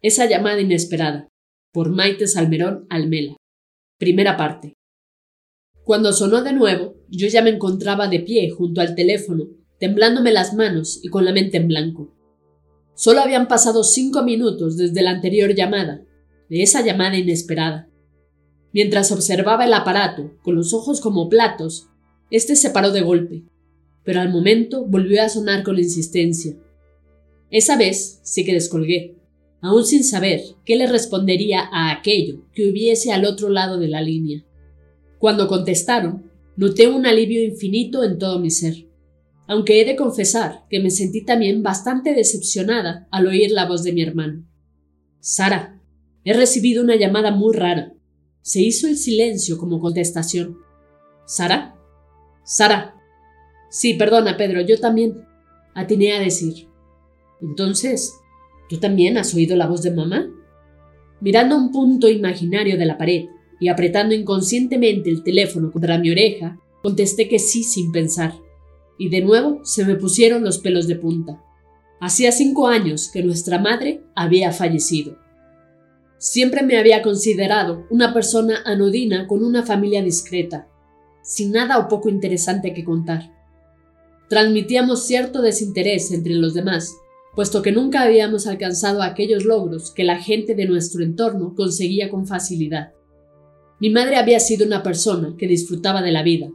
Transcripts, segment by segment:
Esa llamada inesperada, por Maite Salmerón Almela. Primera parte. Cuando sonó de nuevo, yo ya me encontraba de pie junto al teléfono, temblándome las manos y con la mente en blanco. Solo habían pasado cinco minutos desde la anterior llamada, de esa llamada inesperada. Mientras observaba el aparato, con los ojos como platos, este se paró de golpe, pero al momento volvió a sonar con insistencia. Esa vez sí que descolgué, aún sin saber qué le respondería a aquello que hubiese al otro lado de la línea. Cuando contestaron, noté un alivio infinito en todo mi ser, aunque he de confesar que me sentí también bastante decepcionada al oír la voz de mi hermano. Sara, he recibido una llamada muy rara. Se hizo el silencio como contestación. ¿Sara? Sara. Sí, perdona, Pedro, yo también. Atiné a decir. Entonces, ¿tú también has oído la voz de mamá? Mirando un punto imaginario de la pared y apretando inconscientemente el teléfono contra mi oreja, contesté que sí sin pensar. Y de nuevo se me pusieron los pelos de punta. Hacía cinco años que nuestra madre había fallecido. Siempre me había considerado una persona anodina con una familia discreta, sin nada o poco interesante que contar. Transmitíamos cierto desinterés entre los demás, puesto que nunca habíamos alcanzado aquellos logros que la gente de nuestro entorno conseguía con facilidad. Mi madre había sido una persona que disfrutaba de la vida.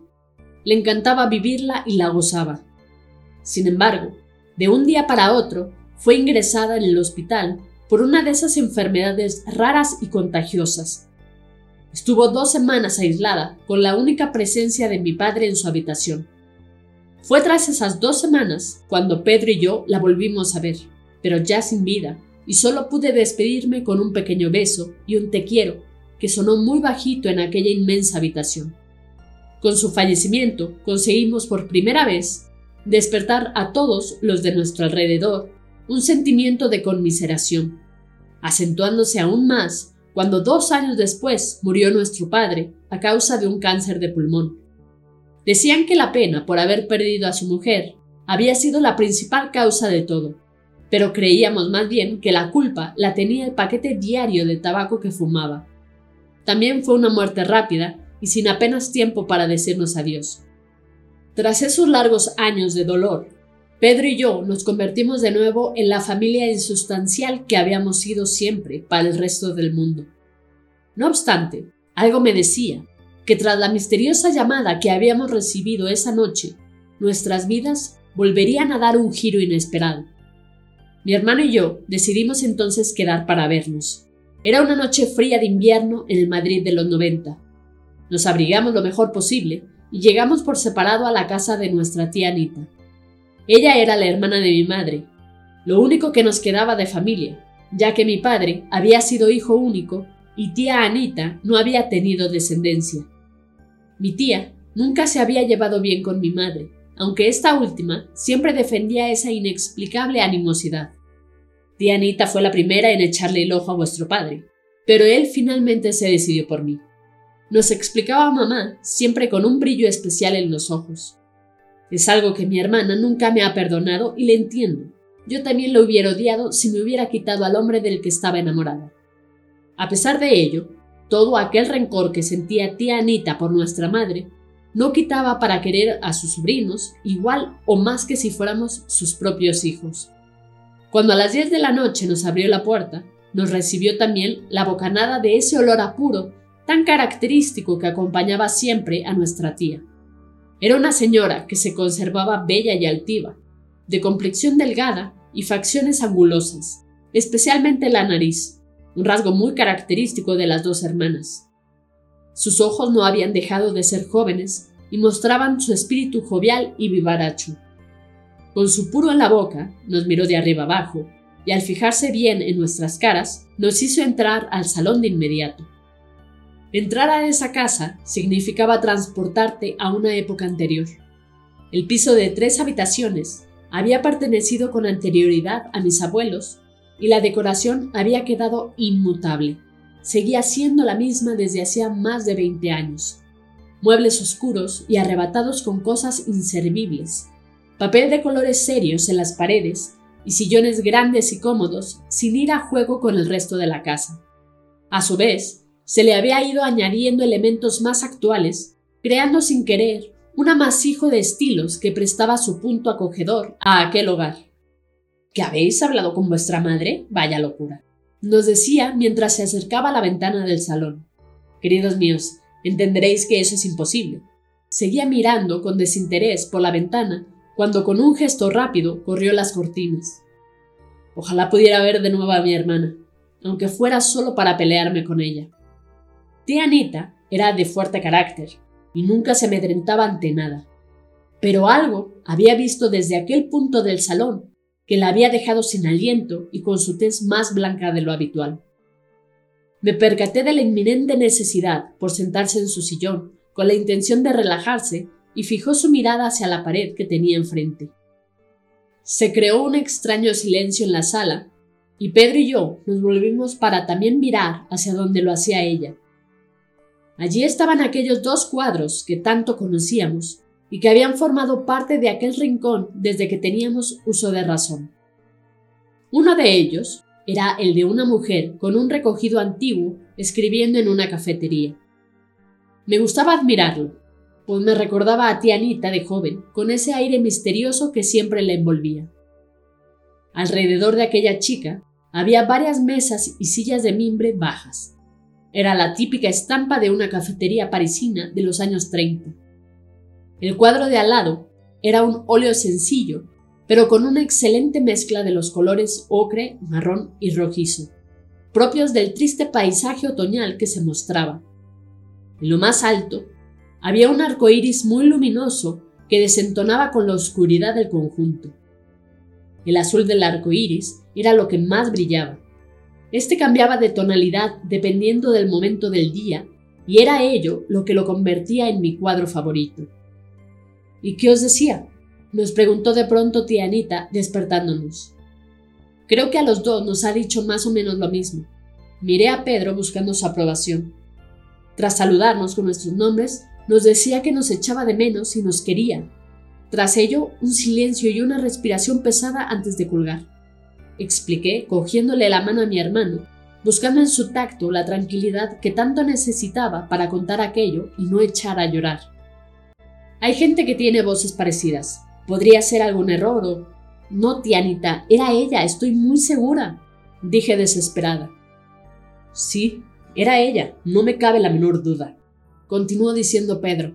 Le encantaba vivirla y la gozaba. Sin embargo, de un día para otro, fue ingresada en el hospital por una de esas enfermedades raras y contagiosas. Estuvo dos semanas aislada, con la única presencia de mi padre en su habitación. Fue tras esas dos semanas cuando Pedro y yo la volvimos a ver, pero ya sin vida, y solo pude despedirme con un pequeño beso y un te quiero que sonó muy bajito en aquella inmensa habitación. Con su fallecimiento conseguimos por primera vez despertar a todos los de nuestro alrededor un sentimiento de conmiseración, acentuándose aún más cuando dos años después murió nuestro padre a causa de un cáncer de pulmón. Decían que la pena por haber perdido a su mujer había sido la principal causa de todo, pero creíamos más bien que la culpa la tenía el paquete diario de tabaco que fumaba. También fue una muerte rápida y sin apenas tiempo para decirnos adiós. Tras esos largos años de dolor, Pedro y yo nos convertimos de nuevo en la familia insustancial que habíamos sido siempre para el resto del mundo. No obstante, algo me decía que tras la misteriosa llamada que habíamos recibido esa noche, nuestras vidas volverían a dar un giro inesperado. Mi hermano y yo decidimos entonces quedar para vernos. Era una noche fría de invierno en el Madrid de los 90. Nos abrigamos lo mejor posible y llegamos por separado a la casa de nuestra tía Anita. Ella era la hermana de mi madre, lo único que nos quedaba de familia, ya que mi padre había sido hijo único y tía Anita no había tenido descendencia. Mi tía nunca se había llevado bien con mi madre, aunque esta última siempre defendía esa inexplicable animosidad. Tía Anita fue la primera en echarle el ojo a vuestro padre, pero él finalmente se decidió por mí. Nos explicaba mamá siempre con un brillo especial en los ojos. Es algo que mi hermana nunca me ha perdonado y le entiendo. Yo también lo hubiera odiado si me hubiera quitado al hombre del que estaba enamorada. A pesar de ello, todo aquel rencor que sentía tía Anita por nuestra madre no quitaba para querer a sus sobrinos igual o más que si fuéramos sus propios hijos. Cuando a las 10 de la noche nos abrió la puerta, nos recibió también la bocanada de ese olor a puro tan característico que acompañaba siempre a nuestra tía. Era una señora que se conservaba bella y altiva, de complexión delgada y facciones angulosas, especialmente la nariz, un rasgo muy característico de las dos hermanas. Sus ojos no habían dejado de ser jóvenes y mostraban su espíritu jovial y vivaracho. Con su puro en la boca, nos miró de arriba abajo, y al fijarse bien en nuestras caras, nos hizo entrar al salón de inmediato. Entrar a esa casa significaba transportarte a una época anterior. El piso de tres habitaciones había pertenecido con anterioridad a mis abuelos y la decoración había quedado inmutable. Seguía siendo la misma desde hacía más de 20 años. Muebles oscuros y arrebatados con cosas inservibles. Papel de colores serios en las paredes y sillones grandes y cómodos sin ir a juego con el resto de la casa. A su vez, se le había ido añadiendo elementos más actuales, creando sin querer un amasijo de estilos que prestaba su punto acogedor a aquel hogar. ¿Que habéis hablado con vuestra madre? Vaya locura. Nos decía mientras se acercaba a la ventana del salón. Queridos míos, entenderéis que eso es imposible. Seguía mirando con desinterés por la ventana cuando con un gesto rápido corrió las cortinas. Ojalá pudiera ver de nuevo a mi hermana, aunque fuera solo para pelearme con ella. Tía Anita era de fuerte carácter y nunca se amedrentaba ante nada. Pero algo había visto desde aquel punto del salón que la había dejado sin aliento y con su tez más blanca de lo habitual. Me percaté de la inminente necesidad por sentarse en su sillón con la intención de relajarse y fijó su mirada hacia la pared que tenía enfrente. Se creó un extraño silencio en la sala, y Pedro y yo nos volvimos para también mirar hacia donde lo hacía ella. Allí estaban aquellos dos cuadros que tanto conocíamos y que habían formado parte de aquel rincón desde que teníamos uso de razón. Uno de ellos era el de una mujer con un recogido antiguo escribiendo en una cafetería. Me gustaba admirarlo, pues me recordaba a tía Anita de joven, con ese aire misterioso que siempre le envolvía. Alrededor de aquella chica había varias mesas y sillas de mimbre bajas. Era la típica estampa de una cafetería parisina de los años 30. El cuadro de al lado era un óleo sencillo, pero con una excelente mezcla de los colores ocre, marrón y rojizo, propios del triste paisaje otoñal que se mostraba. En lo más alto había un arco iris muy luminoso que desentonaba con la oscuridad del conjunto. El azul del arco iris era lo que más brillaba. Este cambiaba de tonalidad dependiendo del momento del día, y era ello lo que lo convertía en mi cuadro favorito. ¿Y qué os decía? nos preguntó de pronto tía Anita, despertándonos. Creo que a los dos nos ha dicho más o menos lo mismo. Miré a Pedro buscando su aprobación. Tras saludarnos con nuestros nombres, nos decía que nos echaba de menos y nos quería. Tras ello, un silencio y una respiración pesada antes de colgar. Expliqué, cogiéndole la mano a mi hermano, buscando en su tacto la tranquilidad que tanto necesitaba para contar aquello y no echar a llorar. Hay gente que tiene voces parecidas. Podría ser algún error o... No, Tianita, era ella, estoy muy segura, dije desesperada. Sí, era ella, no me cabe la menor duda continuó diciendo Pedro.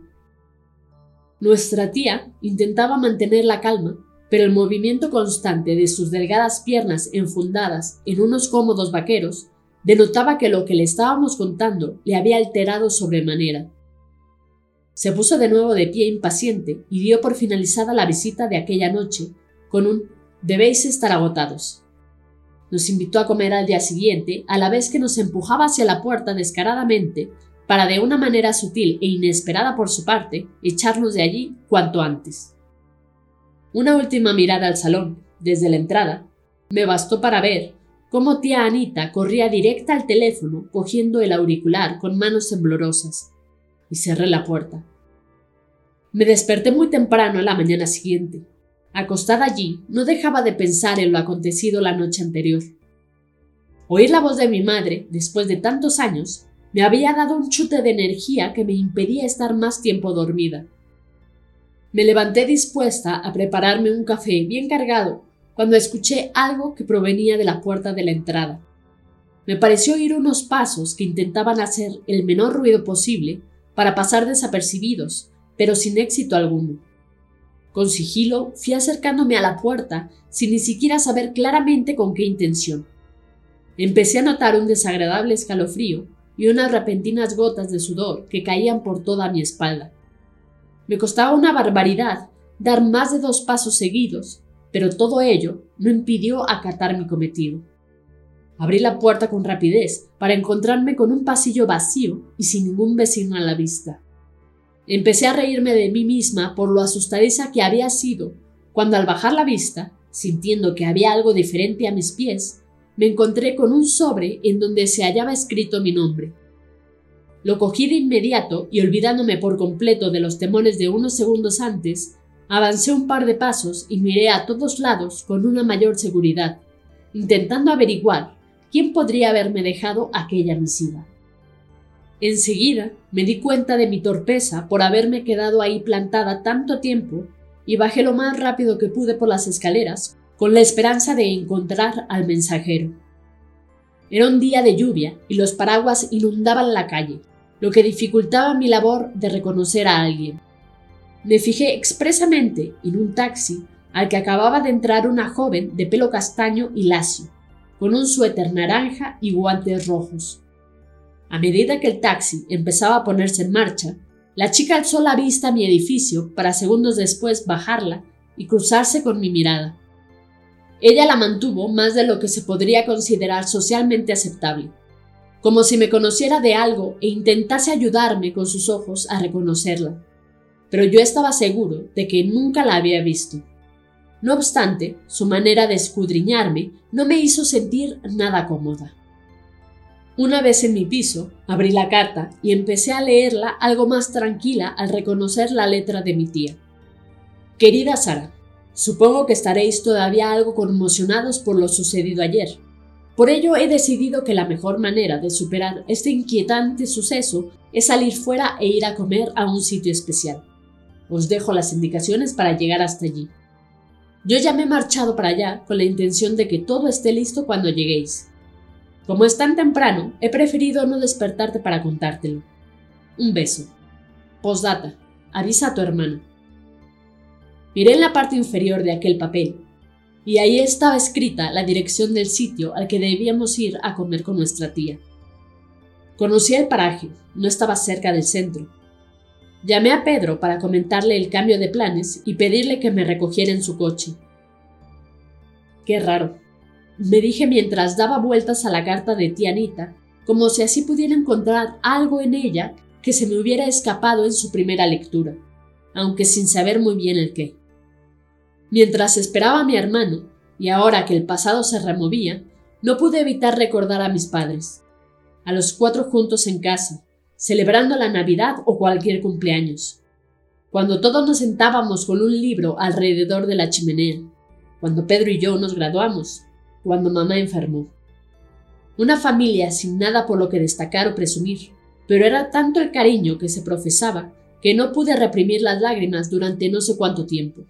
Nuestra tía intentaba mantener la calma, pero el movimiento constante de sus delgadas piernas enfundadas en unos cómodos vaqueros denotaba que lo que le estábamos contando le había alterado sobremanera. Se puso de nuevo de pie impaciente y dio por finalizada la visita de aquella noche con un debéis estar agotados. Nos invitó a comer al día siguiente, a la vez que nos empujaba hacia la puerta descaradamente para de una manera sutil e inesperada por su parte echarnos de allí cuanto antes. Una última mirada al salón, desde la entrada, me bastó para ver cómo tía Anita corría directa al teléfono cogiendo el auricular con manos temblorosas, y cerré la puerta. Me desperté muy temprano a la mañana siguiente. Acostada allí, no dejaba de pensar en lo acontecido la noche anterior. Oír la voz de mi madre, después de tantos años, me había dado un chute de energía que me impedía estar más tiempo dormida. Me levanté dispuesta a prepararme un café bien cargado cuando escuché algo que provenía de la puerta de la entrada. Me pareció oír unos pasos que intentaban hacer el menor ruido posible para pasar desapercibidos, pero sin éxito alguno. Con sigilo fui acercándome a la puerta sin ni siquiera saber claramente con qué intención. Empecé a notar un desagradable escalofrío y unas repentinas gotas de sudor que caían por toda mi espalda. Me costaba una barbaridad dar más de dos pasos seguidos, pero todo ello no impidió acatar mi cometido. Abrí la puerta con rapidez para encontrarme con un pasillo vacío y sin ningún vecino a la vista. Empecé a reírme de mí misma por lo asustadiza que había sido cuando al bajar la vista, sintiendo que había algo diferente a mis pies, me encontré con un sobre en donde se hallaba escrito mi nombre. Lo cogí de inmediato y olvidándome por completo de los temores de unos segundos antes, avancé un par de pasos y miré a todos lados con una mayor seguridad, intentando averiguar quién podría haberme dejado aquella misiva. Enseguida me di cuenta de mi torpeza por haberme quedado ahí plantada tanto tiempo y bajé lo más rápido que pude por las escaleras con la esperanza de encontrar al mensajero. Era un día de lluvia y los paraguas inundaban la calle, lo que dificultaba mi labor de reconocer a alguien. Me fijé expresamente en un taxi al que acababa de entrar una joven de pelo castaño y lacio, con un suéter naranja y guantes rojos. A medida que el taxi empezaba a ponerse en marcha, la chica alzó la vista a mi edificio para segundos después bajarla y cruzarse con mi mirada. Ella la mantuvo más de lo que se podría considerar socialmente aceptable, como si me conociera de algo e intentase ayudarme con sus ojos a reconocerla. Pero yo estaba seguro de que nunca la había visto. No obstante, su manera de escudriñarme no me hizo sentir nada cómoda. Una vez en mi piso, abrí la carta y empecé a leerla algo más tranquila al reconocer la letra de mi tía. Querida Sara, supongo que estaréis todavía algo conmocionados por lo sucedido ayer. Por ello he decidido que la mejor manera de superar este inquietante suceso es salir fuera e ir a comer a un sitio especial. Os dejo las indicaciones para llegar hasta allí. Yo ya me he marchado para allá con la intención de que todo esté listo cuando lleguéis. Como es tan temprano, he preferido no despertarte para contártelo. Un beso. Postdata. Avisa a tu hermano. Miré en la parte inferior de aquel papel, y ahí estaba escrita la dirección del sitio al que debíamos ir a comer con nuestra tía. Conocía el paraje, no estaba cerca del centro. Llamé a Pedro para comentarle el cambio de planes y pedirle que me recogiera en su coche. Qué raro, me dije mientras daba vueltas a la carta de tía Anita, como si así pudiera encontrar algo en ella que se me hubiera escapado en su primera lectura, aunque sin saber muy bien el qué. Mientras esperaba a mi hermano, y ahora que el pasado se removía, no pude evitar recordar a mis padres, a los cuatro juntos en casa, celebrando la Navidad o cualquier cumpleaños, cuando todos nos sentábamos con un libro alrededor de la chimenea, cuando Pedro y yo nos graduamos, cuando mamá enfermó. Una familia sin nada por lo que destacar o presumir, pero era tanto el cariño que se profesaba que no pude reprimir las lágrimas durante no sé cuánto tiempo.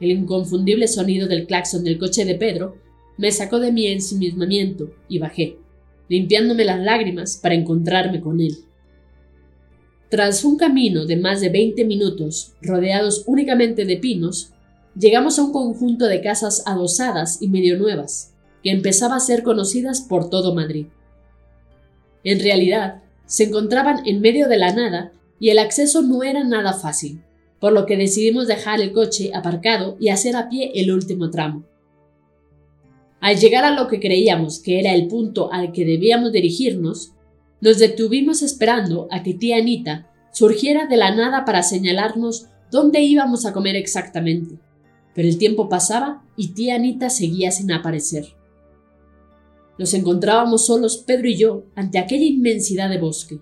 El inconfundible sonido del claxon del coche de Pedro me sacó de mi ensimismamiento y bajé, limpiándome las lágrimas para encontrarme con él. Tras un camino de más de veinte minutos, rodeados únicamente de pinos, llegamos a un conjunto de casas adosadas y medio nuevas, que empezaba a ser conocidas por todo Madrid. En realidad, se encontraban en medio de la nada y el acceso no era nada fácil, por lo que decidimos dejar el coche aparcado y hacer a pie el último tramo. Al llegar a lo que creíamos que era el punto al que debíamos dirigirnos, nos detuvimos esperando a que tía Anita surgiera de la nada para señalarnos dónde íbamos a comer exactamente pero el tiempo pasaba y tía Anita seguía sin aparecer. Nos encontrábamos solos Pedro y yo ante aquella inmensidad de bosque.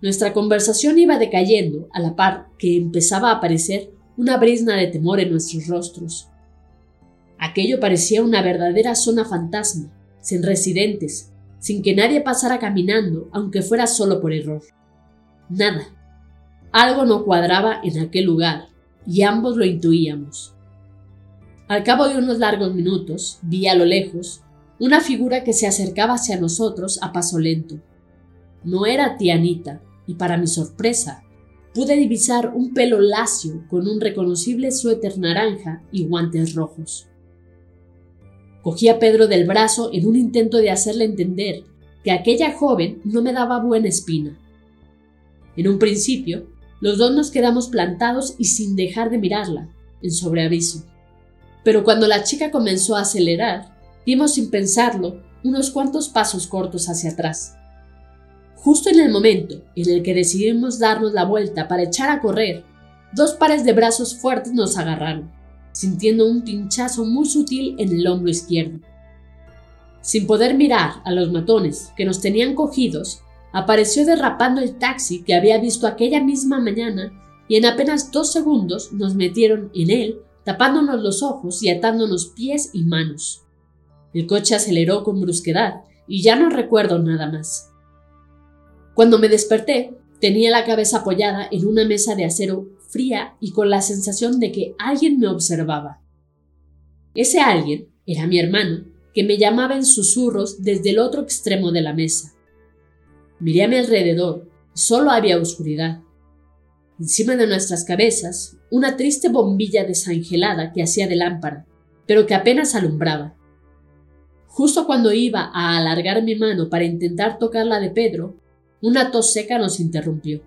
Nuestra conversación iba decayendo a la par que empezaba a aparecer una brisna de temor en nuestros rostros. Aquello parecía una verdadera zona fantasma, sin residentes, sin que nadie pasara caminando, aunque fuera solo por error. Nada. Algo no cuadraba en aquel lugar, y ambos lo intuíamos. Al cabo de unos largos minutos, vi a lo lejos una figura que se acercaba hacia nosotros a paso lento. No era Tianita, y para mi sorpresa, pude divisar un pelo lacio con un reconocible suéter naranja y guantes rojos. Cogí a Pedro del brazo en un intento de hacerle entender que aquella joven no me daba buena espina. En un principio, los dos nos quedamos plantados y sin dejar de mirarla, en sobreaviso. Pero cuando la chica comenzó a acelerar, dimos sin pensarlo unos cuantos pasos cortos hacia atrás. Justo en el momento en el que decidimos darnos la vuelta para echar a correr, dos pares de brazos fuertes nos agarraron, sintiendo un pinchazo muy sutil en el hombro izquierdo. Sin poder mirar a los matones que nos tenían cogidos, apareció derrapando el taxi que había visto aquella misma mañana y en apenas dos segundos nos metieron en él, tapándonos los ojos y atándonos pies y manos. El coche aceleró con brusquedad y ya no recuerdo nada más. Cuando me desperté, tenía la cabeza apoyada en una mesa de acero fría y con la sensación de que alguien me observaba. Ese alguien era mi hermano, que me llamaba en susurros desde el otro extremo de la mesa. Miré a mi alrededor solo había oscuridad. Encima de nuestras cabezas, una triste bombilla desangelada que hacía de lámpara, pero que apenas alumbraba. Justo cuando iba a alargar mi mano para intentar tocar la de Pedro, una tos seca nos interrumpió.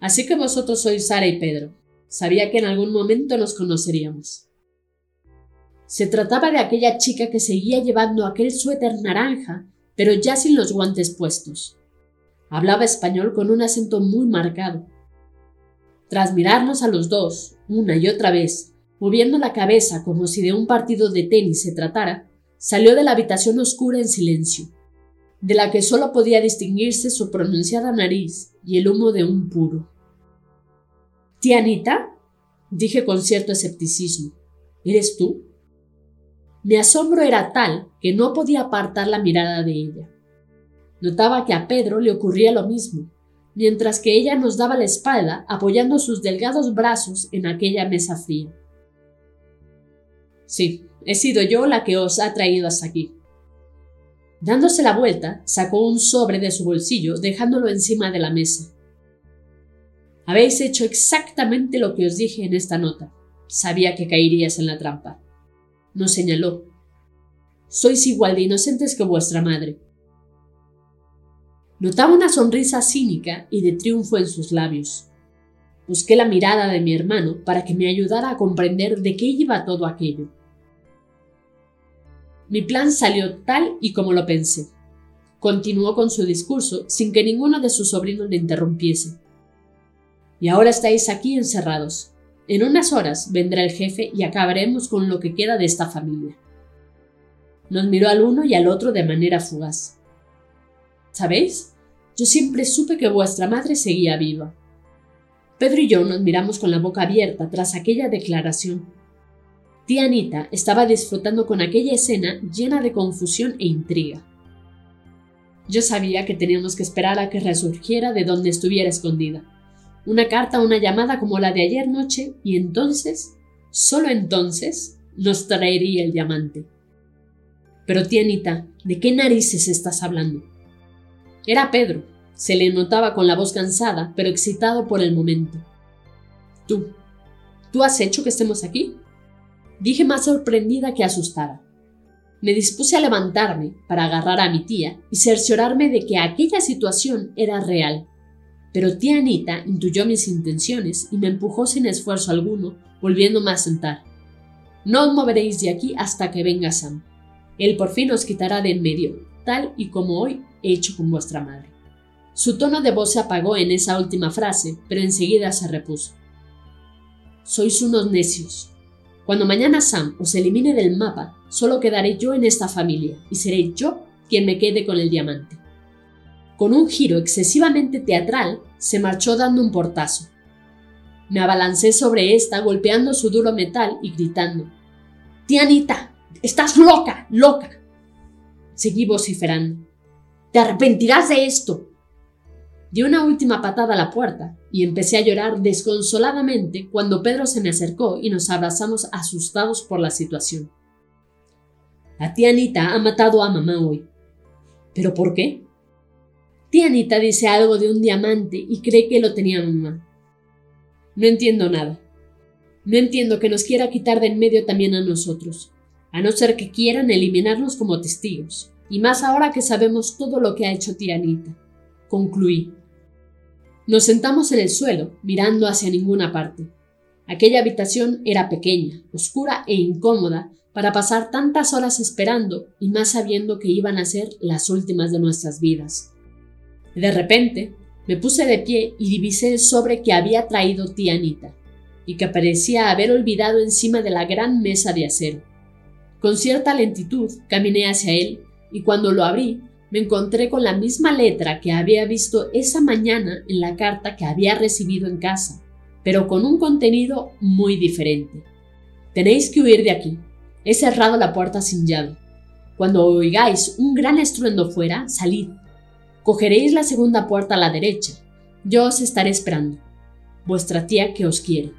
Así que vosotros sois Sara y Pedro. Sabía que en algún momento nos conoceríamos. Se trataba de aquella chica que seguía llevando aquel suéter naranja, pero ya sin los guantes puestos. Hablaba español con un acento muy marcado. Tras mirarnos a los dos, una y otra vez, moviendo la cabeza como si de un partido de tenis se tratara, salió de la habitación oscura en silencio, de la que solo podía distinguirse su pronunciada nariz y el humo de un puro. ¿Tía Anita? dije con cierto escepticismo. ¿Eres tú? Mi asombro era tal que no podía apartar la mirada de ella. Notaba que a Pedro le ocurría lo mismo, mientras que ella nos daba la espalda apoyando sus delgados brazos en aquella mesa fría. Sí, he sido yo la que os ha traído hasta aquí. Dándose la vuelta, sacó un sobre de su bolsillo, dejándolo encima de la mesa. Habéis hecho exactamente lo que os dije en esta nota. Sabía que caerías en la trampa. Nos señaló. Sois igual de inocentes que vuestra madre. Notaba una sonrisa cínica y de triunfo en sus labios. Busqué la mirada de mi hermano para que me ayudara a comprender de qué iba todo aquello. Mi plan salió tal y como lo pensé. Continuó con su discurso sin que ninguno de sus sobrinos le interrumpiese. Y ahora estáis aquí encerrados. En unas horas vendrá el jefe y acabaremos con lo que queda de esta familia. Nos miró al uno y al otro de manera fugaz. ¿Sabéis? Yo siempre supe que vuestra madre seguía viva. Pedro y yo nos miramos con la boca abierta tras aquella declaración. Tía Anita estaba disfrutando con aquella escena llena de confusión e intriga. Yo sabía que teníamos que esperar a que resurgiera de donde estuviera escondida una carta una llamada como la de ayer noche y entonces, solo entonces, nos traería el diamante. Pero Tianita, ¿de qué narices estás hablando? Era Pedro. Se le notaba con la voz cansada, pero excitado por el momento. Tú. ¿Tú has hecho que estemos aquí? Dije más sorprendida que asustada. Me dispuse a levantarme para agarrar a mi tía y cerciorarme de que aquella situación era real pero tía Anita intuyó mis intenciones y me empujó sin esfuerzo alguno, volviéndome a sentar. No os moveréis de aquí hasta que venga Sam. Él por fin os quitará de en medio, tal y como hoy he hecho con vuestra madre. Su tono de voz se apagó en esa última frase, pero enseguida se repuso. Sois unos necios. Cuando mañana Sam os elimine del mapa, solo quedaré yo en esta familia y seré yo quien me quede con el diamante. Con un giro excesivamente teatral, se marchó dando un portazo. Me abalancé sobre esta, golpeando su duro metal y gritando: Tía Anita, estás loca, loca. Seguí vociferando: Te arrepentirás de esto. Di una última patada a la puerta y empecé a llorar desconsoladamente cuando Pedro se me acercó y nos abrazamos asustados por la situación. La tía Anita ha matado a mamá hoy. ¿Pero por qué? Tía Anita dice algo de un diamante y cree que lo tenía mamá. No entiendo nada. No entiendo que nos quiera quitar de en medio también a nosotros, a no ser que quieran eliminarnos como testigos, y más ahora que sabemos todo lo que ha hecho tía Anita. Concluí. Nos sentamos en el suelo, mirando hacia ninguna parte. Aquella habitación era pequeña, oscura e incómoda para pasar tantas horas esperando y más sabiendo que iban a ser las últimas de nuestras vidas. De repente, me puse de pie y divisé el sobre que había traído tía Anita, y que parecía haber olvidado encima de la gran mesa de acero. Con cierta lentitud caminé hacia él, y cuando lo abrí, me encontré con la misma letra que había visto esa mañana en la carta que había recibido en casa, pero con un contenido muy diferente. Tenéis que huir de aquí. He cerrado la puerta sin llave. Cuando oigáis un gran estruendo fuera, salid. Cogeréis la segunda puerta a la derecha. Yo os estaré esperando. Vuestra tía que os quiere.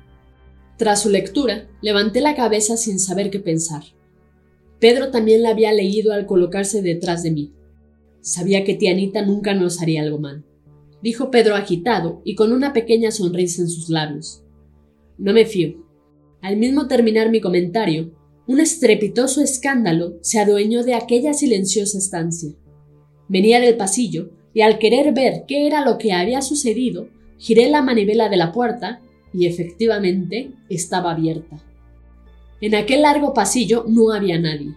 Tras su lectura, levanté la cabeza sin saber qué pensar. Pedro también la había leído al colocarse detrás de mí. Sabía que tía Anita nunca nos haría algo mal, dijo Pedro agitado y con una pequeña sonrisa en sus labios. No me fío. Al mismo terminar mi comentario, un estrepitoso escándalo se adueñó de aquella silenciosa estancia. Venía del pasillo y al querer ver qué era lo que había sucedido, giré la manivela de la puerta y efectivamente estaba abierta. En aquel largo pasillo no había nadie.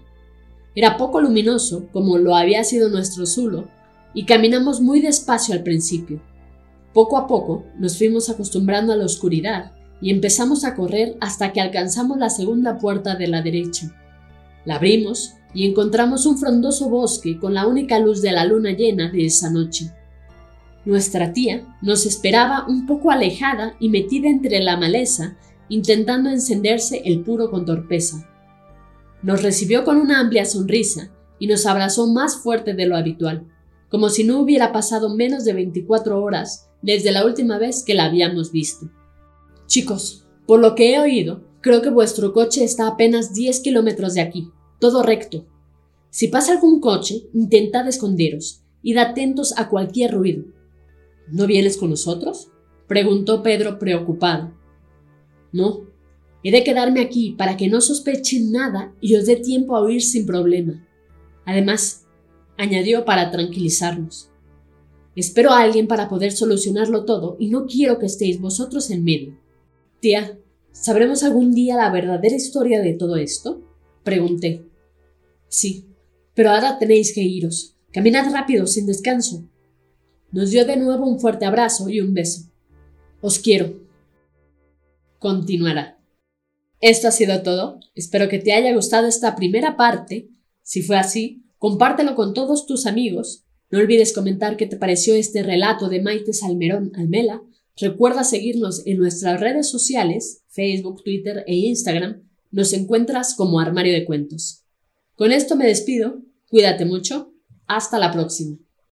Era poco luminoso, como lo había sido nuestro zulo, y caminamos muy despacio al principio. Poco a poco nos fuimos acostumbrando a la oscuridad y empezamos a correr hasta que alcanzamos la segunda puerta de la derecha. La abrimos y encontramos un frondoso bosque con la única luz de la luna llena de esa noche. Nuestra tía nos esperaba un poco alejada y metida entre la maleza, intentando encenderse el puro con torpeza. Nos recibió con una amplia sonrisa y nos abrazó más fuerte de lo habitual, como si no hubiera pasado menos de 24 horas desde la última vez que la habíamos visto. Chicos, por lo que he oído, creo que vuestro coche está apenas 10 kilómetros de aquí, todo recto. Si pasa algún coche, intentad esconderos, id atentos a cualquier ruido. ¿No vienes con nosotros? preguntó Pedro preocupado. No, he de quedarme aquí para que no sospechen nada y os dé tiempo a huir sin problema. Además, añadió para tranquilizarnos, espero a alguien para poder solucionarlo todo y no quiero que estéis vosotros en medio. Tía, ¿sabremos algún día la verdadera historia de todo esto? Pregunté. Sí, pero ahora tenéis que iros. Caminad rápido, sin descanso. Nos dio de nuevo un fuerte abrazo y un beso. Os quiero. Continuará. Esto ha sido todo. Espero que te haya gustado esta primera parte. Si fue así, compártelo con todos tus amigos. No olvides comentar qué te pareció este relato de Maite Salmerón Almela. Recuerda seguirnos en nuestras redes sociales, Facebook, Twitter e Instagram. Nos encuentras como Armario de Cuentos. Con esto me despido. Cuídate mucho. Hasta la próxima.